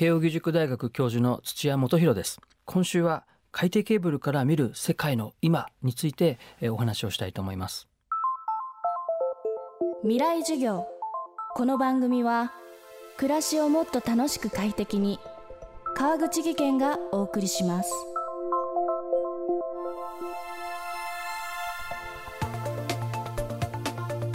慶應義塾大学教授の土屋元博です。今週は海底ケーブルから見る世界の今についてお話をしたいと思います。未来授業。この番組は暮らしをもっと楽しく快適に川口義賢がお送りします。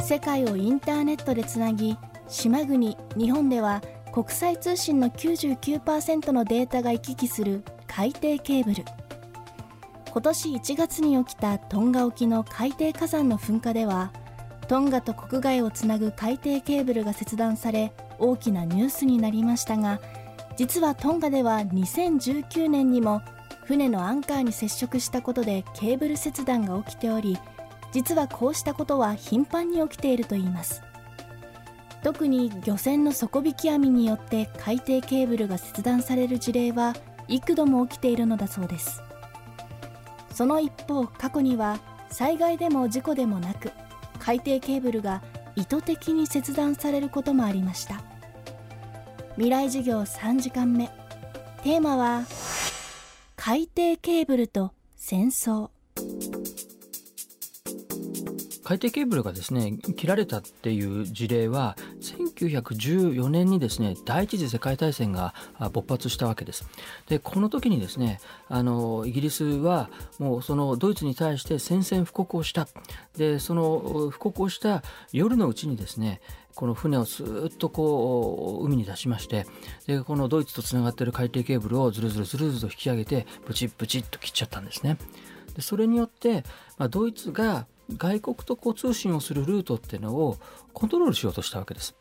世界をインターネットでつなぎ島国日本では国際通信の99%のデータが行き来する海底ケーブル。今年1月に起きたトンガ沖の海底火山の噴火ではトンガと国外をつなぐ海底ケーブルが切断され大きなニュースになりましたが実はトンガでは2019年にも船のアンカーに接触したことでケーブル切断が起きており実はこうしたことは頻繁に起きているといいます。特に漁船の底引き網によって海底ケーブルが切断される事例は幾度も起きているのだそうです。その一方過去には災害でも事故でもなく海底ケーブルが意図的に切断されることもありました。未来授業3時間目。テーマは海底ケーブルと戦争。海底ケーブルがですね切られたっていう事例は1914年にですね第一次世界大戦が勃発したわけです。でこの時にですねあのイギリスはもうそのドイツに対して宣戦布告をしたでその布告をした夜のうちにですねこの船をスーッとこう海に出しましてでこのドイツとつながっている海底ケーブルをずるずるずるずると引き上げてブチッブチッと切っちゃったんですね。でそれによって、まあ、ドイツが外国とこう通信をするルートっていうのをコントロールしようとしたわけです。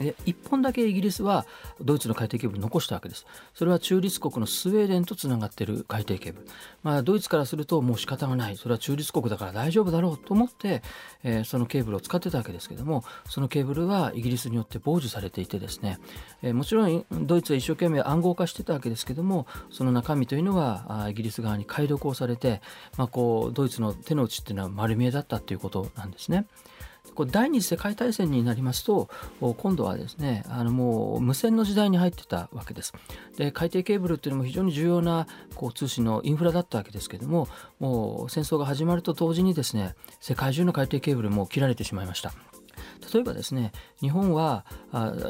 で1本だけイギリスはドイツの海底ケーブル残したわけです。それは中立国のスウェーデンとつながっている海底ケーブル。まあ、ドイツからするともう仕方がない。それは中立国だから大丈夫だろうと思って、えー、そのケーブルを使ってたわけですけども、そのケーブルはイギリスによって傍受されていてですね、えー、もちろんドイツは一生懸命暗号化してたわけですけども、その中身というのはイギリス側に解読をされて、まあ、こうドイツの手の内っていうのは丸見えだったということなんですね。第二次世界大戦になりますと今度はですねあのもう無線の時代に入ってたわけです。で海底ケーブルっていうのも非常に重要なこう通信のインフラだったわけですけどももう戦争が始まると同時にですね世界中の海底ケーブルも切られてしまいました。例えばですね日本は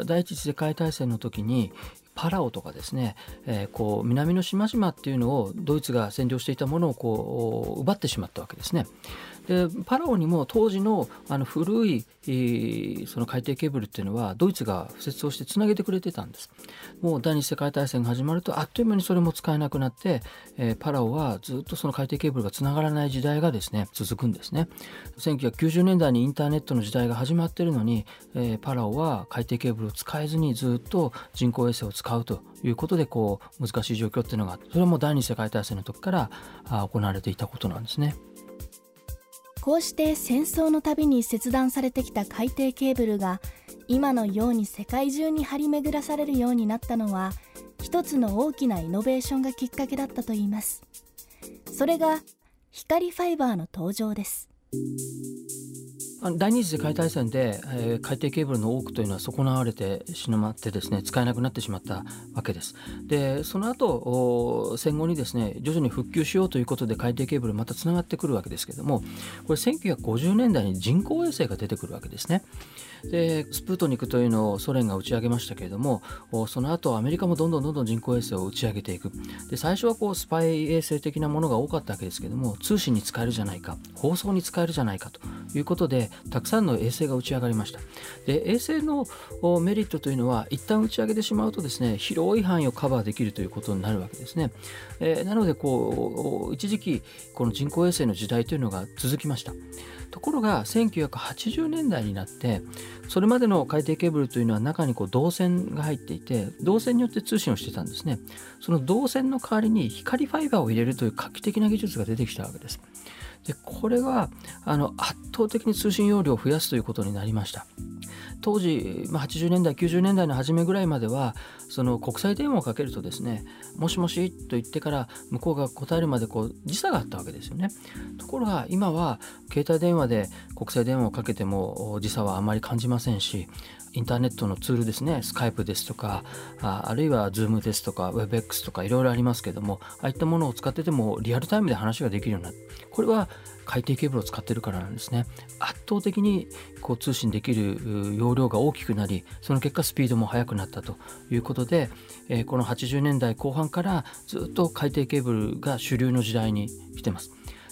第一次世界大戦の時にパラオとかですね、えー、こう南の島々っていうのをドイツが占領していたものをこう奪ってしまったわけですね。でパラオにも当時のあの古い、その海底ケーブルっていうのはドイツが敷設をしてつなげてくれてたんですもう第二次世界大戦が始まるとあっという間にそれも使えなくなって、えー、パラオはずっとその海底ケーブルがつながらない時代がですね続くんですね1990年代にインターネットの時代が始まってるのに、えー、パラオは海底ケーブルを使えずにずっと人工衛星を使うということでこう難しい状況っていうのがそれはもう第二次世界大戦の時から行われていたことなんですね。こうして戦争のたびに切断されてきた海底ケーブルが今のように世界中に張り巡らされるようになったのは一つの大きなイノベーションがきっかけだったといいます。それが光ファイバーの登場です。第二次世界大戦で、えー、海底ケーブルの多くというのは損なわれてしまってですね使えなくなってしまったわけです。でその後戦後にですね徐々に復旧しようということで海底ケーブルまたつながってくるわけですけどもこれ1950年代に人工衛星が出てくるわけですね。でスプートニクというのをソ連が打ち上げましたけれどもその後アメリカもどんどんどんどん人工衛星を打ち上げていくで最初はこうスパイ衛星的なものが多かったわけですけども通信に使えるじゃないか放送に使えるじゃないかということででたくさんの衛星が打ち上がりました。で衛星のメリットというのは一旦打ち上げてしまうとですね広い範囲をカバーできるということになるわけですね、えー、なのでこう一時期この人工衛星の時代というのが続きました。ところが1980年代になってそれまでの海底ケーブルというのは中にこう導線が入っていて導線によって通信をしてたんですね。その導線の代わりに光ファイバーを入れるという画期的な技術が出てきたわけです。でこれはあの圧倒的に通信容量を増やすということになりました。当時、ま、80年代90年代の初めぐらいまではその国際電話をかけるとですね「もしもし」と言ってから向こうが答えるまでこう時差があったわけですよね。ところが今は携帯電話で国際電話をかけても時差はあまり感じませんしインターネットのツールですねスカイプですとかああるいは Zoom ですとか WebX とかいろいろありますけどもああいったものを使っててもリアルタイムで話ができるようになる。これは海底ケーブルを使ってるからなんですね。圧倒的にこう通信できる容量が大きくなりその結果スピードも速くなったということで、えー、この80年代後半からずっと海底ケーブルが主流の時代に来てます。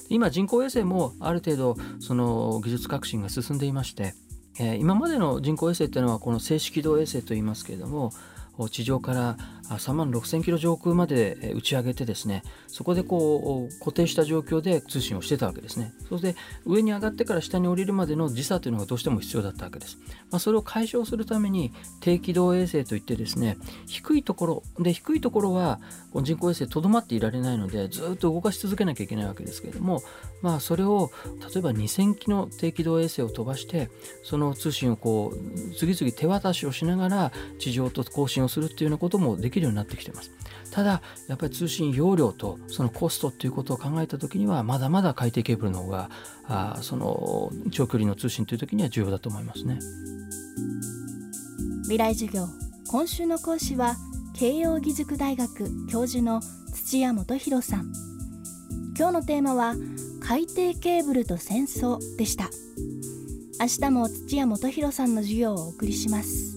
今人工衛星もある程度その技術革新が進んでいましてえー、今までの人工衛星っていうのはこの静止軌道衛星といいますけれども地上から3万6000キロ上空まで打ち上げてですねそこでこう固定した状況で通信をしてたわけですね。それで上に上がってから下に降りるまでの時差というのがどうしても必要だったわけです、まあ、それを解消するために低軌道衛星といってですね低いところで低いところは人工衛星とどまっていられないのでずっと動かし続けなきゃいけないわけですけれどもまあそれを例えば2000機の低軌道衛星を飛ばしてその通信をこう次々手渡しをしながら地上と交信をするっていうようなこともできるようになってきてます。ただやっぱり通信容量とそのコストっていうことを考えた時にはまだまだ海底ケーブルの方があその長距離の通信という時には重要だと思いますね。未来授業今週の講師は慶應義塾大学教授の土屋元博さん。今日のテーマは海底ケーブルと戦争でした。明日も土屋元博さんの授業をお送りします。